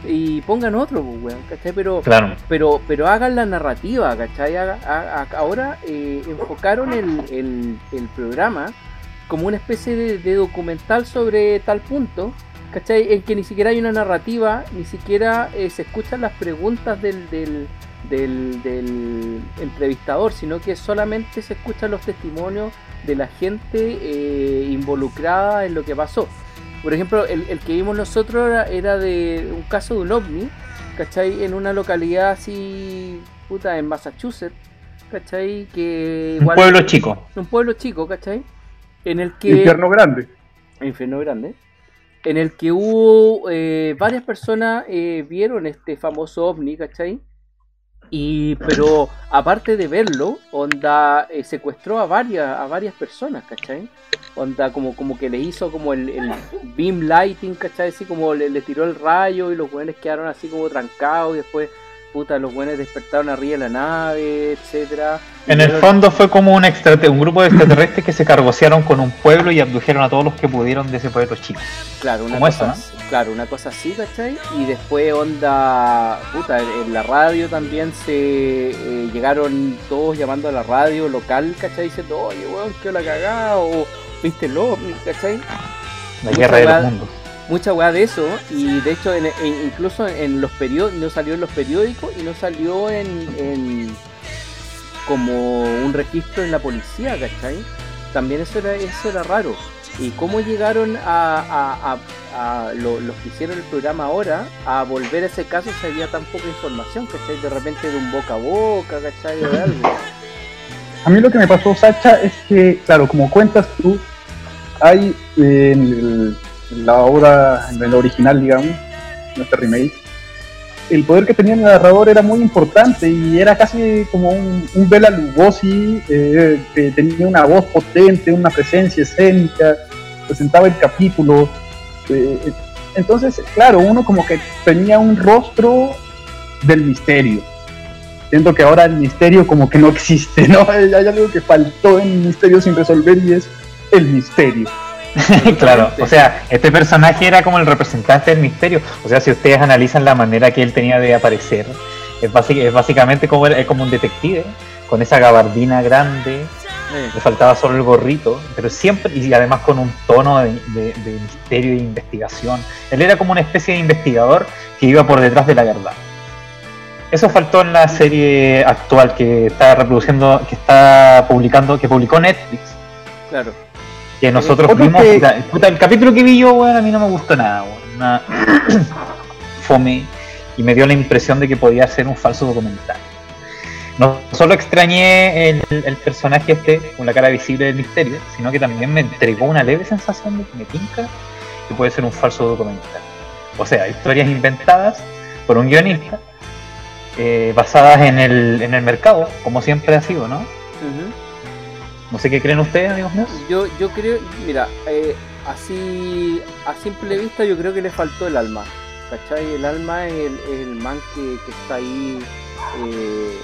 Y pongan otro, pues, weón, ¿cachai? Pero, Claro. pero pero hagan la narrativa, ¿cachai? Haga- a- a- ahora eh, enfocaron el, el- el programa como una especie de, de documental sobre tal punto, ¿cachai? En que ni siquiera hay una narrativa, ni siquiera eh, se escuchan las preguntas del, del, del- del entrevistador, sino que solamente se escuchan los testimonios de la gente eh, involucrada en lo que pasó. Por ejemplo, el, el que vimos nosotros era, era de un caso de un ovni, ¿cachai? En una localidad así, puta, en Massachusetts, ¿cachai? Que Un pueblo chico. un pueblo chico, ¿cachai? En el que... Infierno grande. Infierno Grande, en el que hubo eh, varias personas eh, vieron este famoso ovni, ¿cachai? Y, pero aparte de verlo, Onda eh, secuestró a varias, a varias personas, ¿cachai? Onda como, como que le hizo como el, el beam lighting, ¿cachai? Así como le, le tiró el rayo y los buenos quedaron así como trancados y después, puta, los buenos despertaron arriba de la nave, etcétera. En el fondo fue como un, un grupo de extraterrestres que se cargosearon con un pueblo y abdujeron a todos los que pudieron de ese pueblo chico. Claro, una Como cosa eso, ¿no? claro, una cosa así, ¿cachai? Y después onda, puta, en, la radio también se eh, llegaron todos llamando a la radio local, ¿cachai? Diciendo, oye, weón, que la cagada, o viste el ovni, ¿cachai? La guerra de los mundos. Mucha weá de eso, y de hecho en- en- incluso en los periódicos, no salió en los periódicos y no salió en, en como un registro en la policía, ¿cachai? También eso era, eso era raro. ¿Y cómo llegaron a, a- lo- los que hicieron el programa ahora a volver a ese caso si había tan poca información, ¿cachai? De repente de un boca a boca, ¿cachai? O de algo. A mí lo que me pasó, Sacha, es que, claro, como cuentas tú, hay eh, en, el- la obra, en el original, digamos, en este remake, el poder que tenía el narrador era muy importante y era casi como un, un Bela Lugosi eh, que tenía una voz potente, una presencia escénica, presentaba el capítulo. eh, Entonces, claro, uno como que tenía un rostro del misterio. Siento que ahora el misterio como que no existe, ¿no? Hay algo que faltó en el misterio sin resolver y es el misterio. claro, o sea, este personaje era como el representante del misterio. O sea, si ustedes analizan la manera que él tenía de aparecer, es, básic- es básicamente como, es como un detective, con esa gabardina grande, le faltaba solo el gorrito, pero siempre, y además con un tono de, de- de misterio e investigación. Él era como una especie de investigador que iba por detrás de la verdad. Eso faltó en la serie actual que está reproduciendo, que está publicando, que publicó Netflix, Claro. Que nosotros Otro vimos. que- puta, puta, el capítulo que vi yo, weón, a mí no me gustó nada, weón. Una fome. Y me dio la impresión de que podía ser un falso documental. No solo extrañé el, el personaje este con la cara visible del misterio, sino que también me entregó una leve sensación de que me pinca que puede ser un falso documental. O sea, historias inventadas por un guionista, eh, basadas en el, en el mercado, como siempre ha sido, ¿no? No sé qué creen ustedes, amigos míos. Yo, yo creo, mira, eh, así a simple vista yo creo que le faltó el alma. ¿Cachai? El alma es el, es el man que, que está ahí eh,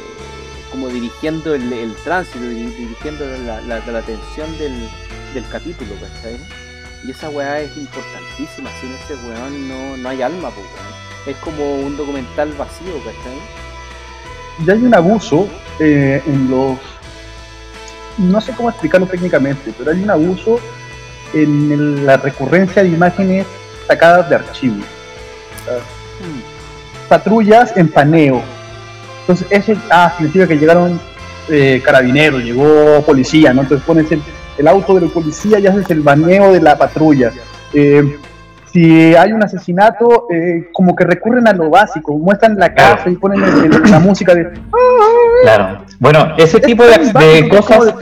como dirigiendo el, el tránsito, diri- dirigiendo la, la, la atención del, del capítulo, ¿cachai? Y esa weá es importantísima, sin ese weón no, no hay alma, pues, weón. Es como un documental vacío, ¿cachai? Y hay un abuso eh, en los... No sé cómo explicarlo técnicamente, pero hay un abuso en la recurrencia de imágenes sacadas de archivos. Patrullas en paneo. Entonces, eso ah, significa que llegaron eh, carabineros, llegó policía, ¿no? Entonces pones el, el auto del policía y haces el baneo de la patrulla. Eh, si hay un asesinato, eh, como que recurren a lo básico, muestran la casa y ponen el- el- la música de... Claro. Bueno, ese tipo de, cosas,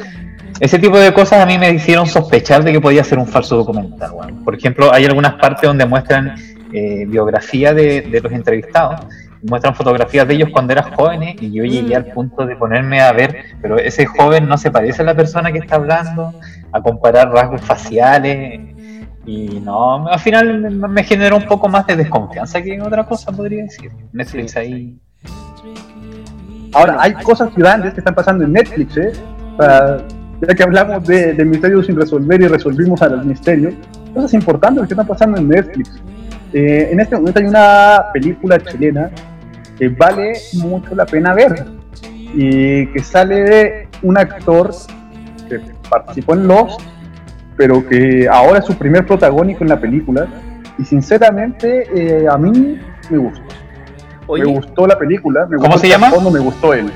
ese tipo de cosas a mí me hicieron sospechar de que podía ser un falso documental. weón. Por ejemplo, hay algunas partes donde muestran eh, biografía de, de los entrevistados, muestran fotografías de ellos cuando eran jóvenes y yo llegué al punto de ponerme a ver, pero ese joven no se parece a la persona que está hablando, a comparar rasgos faciales. Y no, al final me- me generó un poco más de desconfianza que otra cosa, podría decir. Netflix Sí. ahí. Ahora, hay cosas grandes que están pasando en Netflix, ¿eh? Para- ya que hablamos de, de misterios sin resolver y resolvimos a los misterios, cosas importantes que están pasando en Netflix. Eh, en este momento hay una película chilena que vale mucho la pena ver y que sale de un actor que participó en Lost, pero que ahora es su primer protagónico en la película y sinceramente eh, a mí me gustó. Oye, Me gustó la película, me ¿Cómo gustó se llama? trasfondo, me gustó él.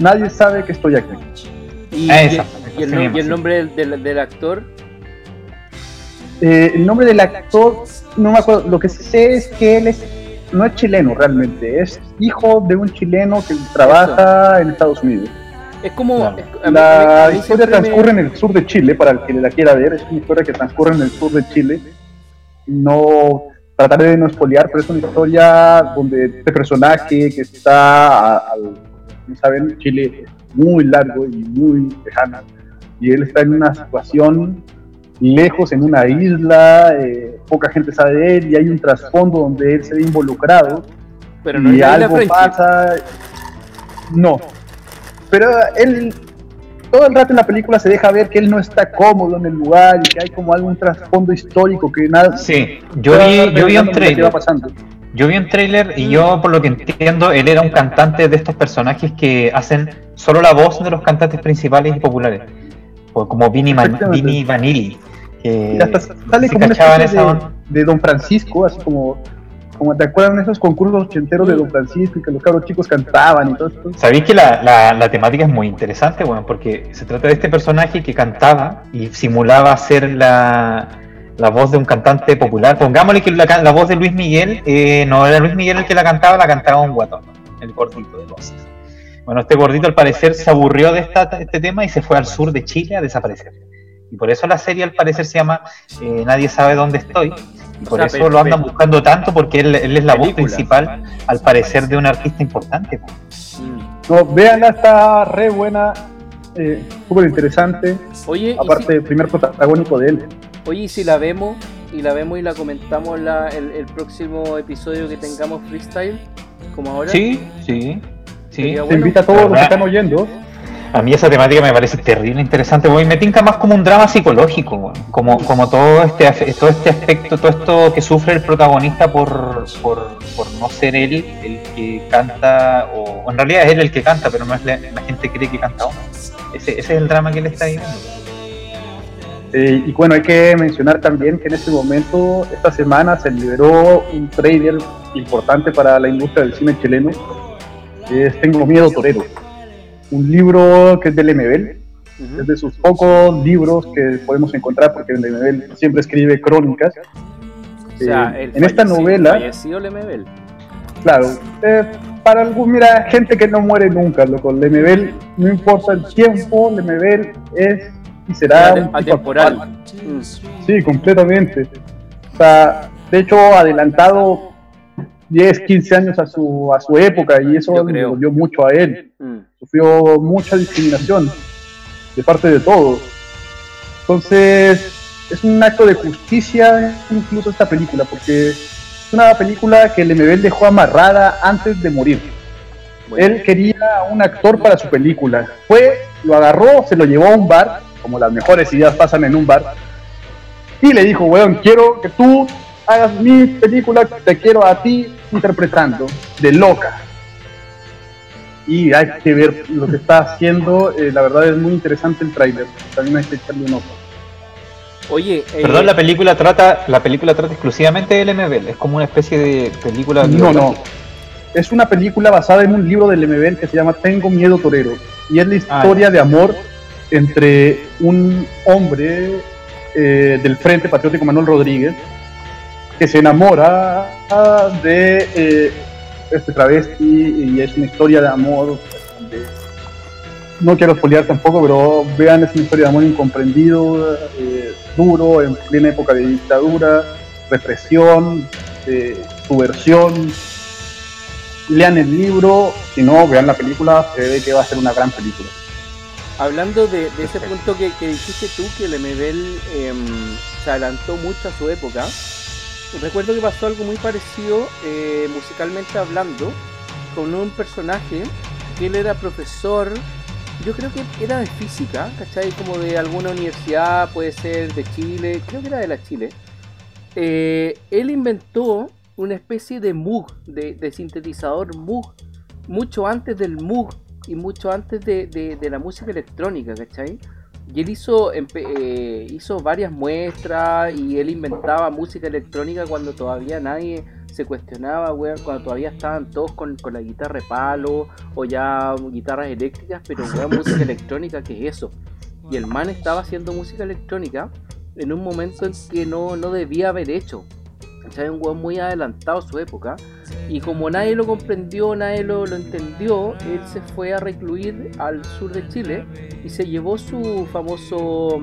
Nadie sabe que estoy aquí. y, Ah, y- el, y nombre del, del- del actor, Eh, el nombre del actor, no me acuerdo, lo que sé es que él es, no es chileno realmente, es hijo de un chileno que trabaja en Estados Unidos. Es como... Claro. es- La mí historia siempre me- transcurre en el sur de Chile, para el que la quiera ver, es una historia que transcurre en el sur de Chile. No trataré de no espolear, pero es una historia donde este personaje que está, a- al, saben, Chile es muy largo y muy lejano, y él está en una situación lejos, en una isla, eh, poca gente sabe de él, y hay un trasfondo donde él se ve involucrado, Pero no y algo pasa. No. Pero él todo el rato en la película se deja ver que él no está cómodo en el lugar y que hay como algún trasfondo histórico que nada. Sí, yo vi, yo vi un trailer. Yo vi un trailer y yo, por lo que entiendo, él era un cantante de estos personajes que hacen solo la voz de los cantantes principales y populares. O como Vinny, Man-. Vinny Vanilli. Que Y hasta sale si como una de, de Don Francisco, así como, como te acuerdan esos concursos ochenteros de Don Francisco y que los cabros chicos cantaban y todo esto. Sabéis que la, la- la temática es muy interesante, bueno, porque se trata de este personaje que cantaba y simulaba ser la, la voz de un cantante popular. Pongámosle que la, voz de Luis Miguel eh, no era Luis Miguel el que la cantaba, la cantaba un guatón, el gordito de voces. Bueno, este gordito al parecer se aburrió de esta, este tema y se fue al sur de Chile a desaparecer. Y por eso la serie al parecer se llama eh, Nadie sabe dónde estoy. Y por sea, eso lo andan buscando tanto porque él, él es la voz principal, al parecer, de un artista importante. po. Mm. No, véanla, está re buena, eh, súper interesante. Oye, Aparte, el primer protagónico de él. si, oye, y si la vemos, y la vemos y la comentamos la, el, el próximo episodio que tengamos freestyle, como ahora. Sí, sí, sí. Se bueno. invita a todos los que están oyendo. A mí esa temática me parece terrible interesante, porque me tinca más como un drama psicológico, weón. como, como todo este todo este aspecto, todo esto que sufre el protagonista por, por, por no ser él el que canta, o en realidad es él el que canta, pero no es la, gente cree que canta uno. Ese, ese es el drama que él está viviendo. Eh, y bueno, hay que mencionar también que en este momento, esta semana, se liberó un trailer importante para la industria del cine chileno, que es Tengo Miedo Torero. Un libro que es del Ujú. es de sus pocos libros que podemos encontrar, porque el siempre escribe crónicas. O sea, Eh, el en esta novela, Fallecido Lemebel. Claro, eh, para algún, mira, gente que no muere nunca, loco. Lemebel, no importa el tiempo, Lemebel es y será Atemporal. Mm. Sí, completamente. O sea, de hecho, adelantado 10, 15 años a su, a su época y eso le dolió mucho a él. Mm. Sufrió mucha discriminación de parte de todos. Entonces, es un acto de justicia incluso esta película, porque es una película que Lemebel dejó amarrada antes de morir. Bueno. Él quería un actor para su película. Fue, lo agarró, se lo llevó a un bar, como las mejores ideas pasan en un bar, y le dijo, weón, quiero que tú hagas mi película, te quiero a ti interpretando, de loca. Y hay que ver lo que está haciendo, eh, la verdad es muy interesante el tráiler, también hay que echarle un ojo. Oye, eh, Perdón, la película trata la película trata exclusivamente del MBL, es como una especie de película No, no. Es una película basada en un libro del MBL que se llama Tengo Miedo Torero. Y es la Ah, historia de amor entre un hombre eh, del Frente Patriótico Manuel Rodríguez que se enamora de eh, este travesti y es una historia de amor. donde- no quiero spoilear tampoco, pero vean, es una historia de amor incomprendido, eh, duro, en plena época de dictadura, represión, eh, subversión. Lean el libro, si no, vean la película, se ve que va a ser una gran película. Hablando de, de ese punto que, que dijiste tú, que el MBL em, se adelantó mucho a su época, recuerdo que pasó algo muy parecido eh, musicalmente hablando con un personaje que él era profesor, yo creo que era de física, ¿cachai? Como de alguna universidad, puede ser de Chile, creo que era de la Chile. Eh, él inventó una especie de Moog, de, sintetizador Moog, mucho antes del Moog y mucho antes de, de- de la música electrónica, ¿cachai? Y él hizo, eh, hizo varias muestras y él inventaba música electrónica cuando todavía nadie se cuestionaba, weón, cuando todavía estaban todos con, con la guitarra de palo o ya guitarras eléctricas, pero weón, música electrónica, ¿qué es eso? Y el man estaba haciendo música electrónica en un momento en que no, no debía haber hecho. ¿Cachai? Un weón muy adelantado a su época. Y como nadie lo comprendió, nadie lo, lo entendió, él se fue a recluir al sur de Chile y se llevó su famoso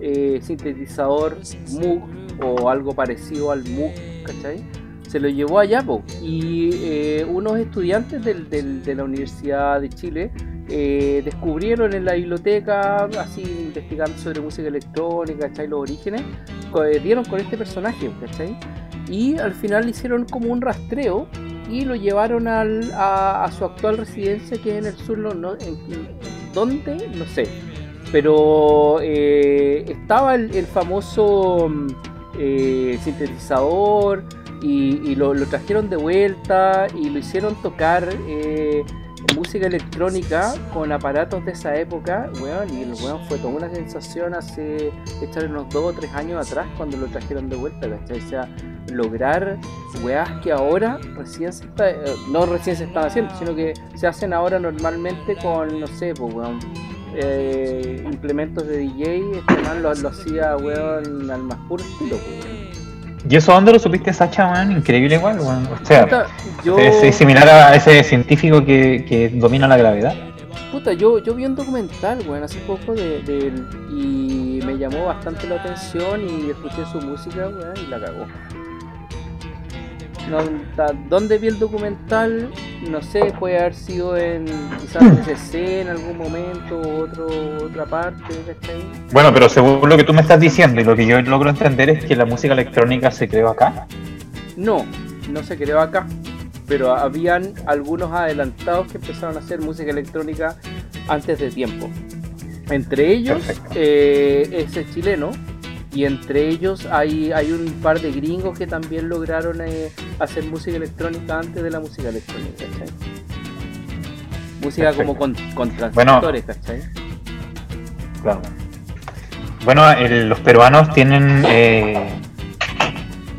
eh, sintetizador Moog o algo parecido al Moog, ¿cachai? Se lo llevó allá po. y eh, unos estudiantes del- del- de la Universidad de Chile eh, descubrieron en la biblioteca, así investigando sobre música electrónica, ¿cachai? Los orígenes, eh, dieron con este personaje, ¿cachai? Y al final hicieron como un rastreo y lo llevaron al- a, su actual residencia que es en el sur, no, no- ¿dónde? No sé. Pero eh, estaba el, famoso mm, eh, sintetizador y, y lo, lo trajeron de vuelta y lo hicieron tocar eh, música electrónica con aparatos de esa época, weón, y el weón fue toda una sensación hace echar unos dos o tres años atrás cuando lo trajeron de vuelta, ¿cachai? O lograr weas que ahora recién se está, eh, no recién se están haciendo, sino que se hacen ahora normalmente con, no sé, pues implementos de DJ, este man lo, lo hacía weón al más puro estilo, weón. ¿Y eso dónde lo supiste, Sacha, weón? Increíble igual, weón. O sea, Puta, yo, es, es similar a ese científico que, que domina la gravedad. puta, yo, yo vi un documental, weón, hace poco de, de él y me llamó bastante la atención y escuché su música, weón, y la cagó. No, ¿Dónde vi el documental? no sé, puede haber sido en quizás en en algún momento, o otro, otra parte, ¿cachai? Bueno, pero según lo que tú me estás diciendo y lo que yo logro entender es que la música electrónica se creó acá. No, no se creó acá, pero habían algunos adelantados que empezaron a hacer música electrónica antes de tiempo. Entre ellos, eh, ese chileno, y entre ellos hay, hay un par de gringos que también lograron eh, hacer música electrónica antes de la música electrónica, ¿cachai? Música como con, con transistores, ¿cachai? Claro. Bueno, el- los peruanos tienen eh,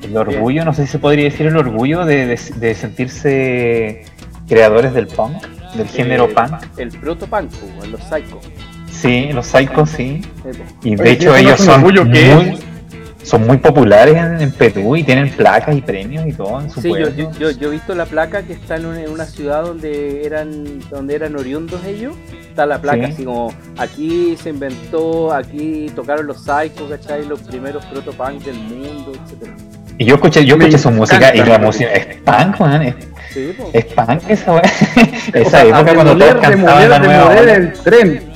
el orgullo, no sé si se podría decir el orgullo de, de- de sentirse creadores del punk, del género Eh, punk. El proto-punk, pues, los psycho. Sí, los psychos sí. Y de Oye, hecho ¿eso no ellos son muy, son muy populares en, en Perú y tienen placas y premios y todo en su Sí, yo, pueblo. yo, yo, yo he visto la placa que está en una, en una ciudad donde eran donde eran oriundos ellos. Está la placa Sí. así como aquí se inventó, aquí tocaron los psychos, ¿cachai? Los primeros protopunk del mundo, etcétera. Y yo escuché, yo Me escuché su música y la música es punk, man, es, Sí, es punk esa. O Esa sea, época cuando todos cantaban la nueva el tren.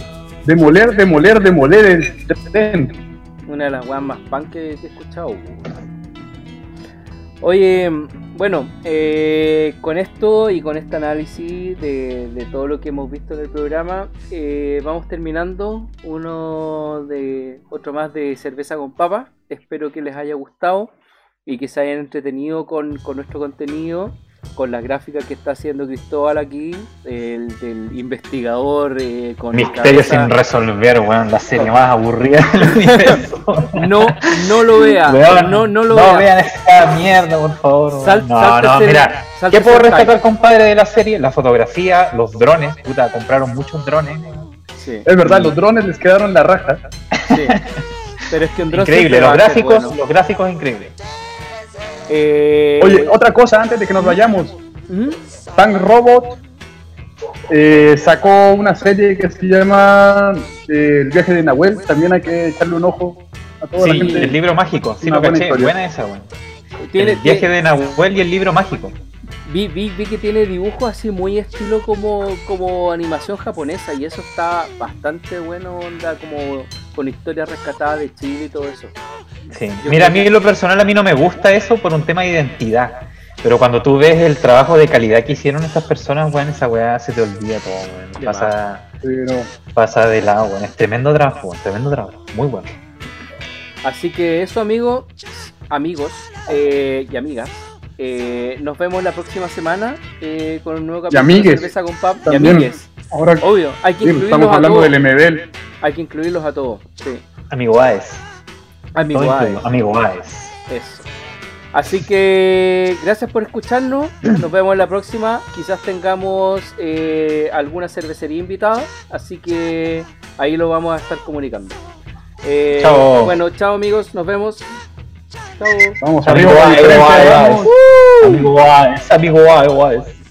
Demoler, demoler, demoler el tren. Una de las weas más punk que, he escuchado. Oye, bueno, eh, con esto y con este análisis de, de todo lo que hemos visto en el programa, eh, vamos terminando uno de otro más de cerveza con papa. Espero que les haya gustado y que se hayan entretenido con, con nuestro contenido, con las gráficas que está haciendo Cristóbal aquí, el del investigador eh, con Misterios cabeza- sin resolver, weón, la serie más aburrida del universo. No, no lo vea, Weón, no, no lo no vea. vean esta mierda, por favor. Sal- no, no, el- mira, ¿qué puedo rescatar, compadre, de la serie? La fotografía, los drones, puta, compraron muchos drones. Sí, Es verdad, los drones les quedaron la raja. sí. Pero es que un dron Increíble, los ser gráficos, bueno. los gráficos increíbles. Eh, Oye, otra cosa antes de que nos vayamos. ¿Mm? Tank Robot eh, sacó una serie que se llama eh, El viaje de Nahuel. También hay que echarle un ojo a toda la Sí, gente. el libro mágico, sí lo buena caché, historia. buena esa. Tiene- El viaje de Nahuel y el libro mágico. Vi, vi, vi que tiene dibujos así muy estilo como, como animación japonesa y eso está bastante bueno, onda como con historias rescatadas de Chile y todo eso. Sí. Yo Mira, a mí en lo personal a mí no me gusta eso por un tema de identidad. Pero cuando tú ves el trabajo de calidad que hicieron estas personas, weón, esa weá se te olvida todo, weón. Pasa, pasa de lado, weón. Es tremendo trabajo, weón, tremendo trabajo. Muy bueno. Así que eso, amigos, amigos eh, y amigas. Eh, nos vemos la próxima semana eh, con un nuevo capítulo de amigues. cerveza con pap y amigues. ahora Obvio, hay que sí, incluirlos estamos a hablando todos. del MBL. Hay que incluirlos a todos. Sí. Amigo Aes. Amigo, Todo ay, incluido. Amigo Aes. eso. Así que gracias por escucharnos. Nos vemos en la próxima. Quizás tengamos eh, alguna cervecería invitada. Así que ahí lo vamos a estar comunicando. Eh, Chao. Bueno, chao amigos. Nos vemos. Chao. Vamos Amigo diferencia, Amigo. Aes. Amigo.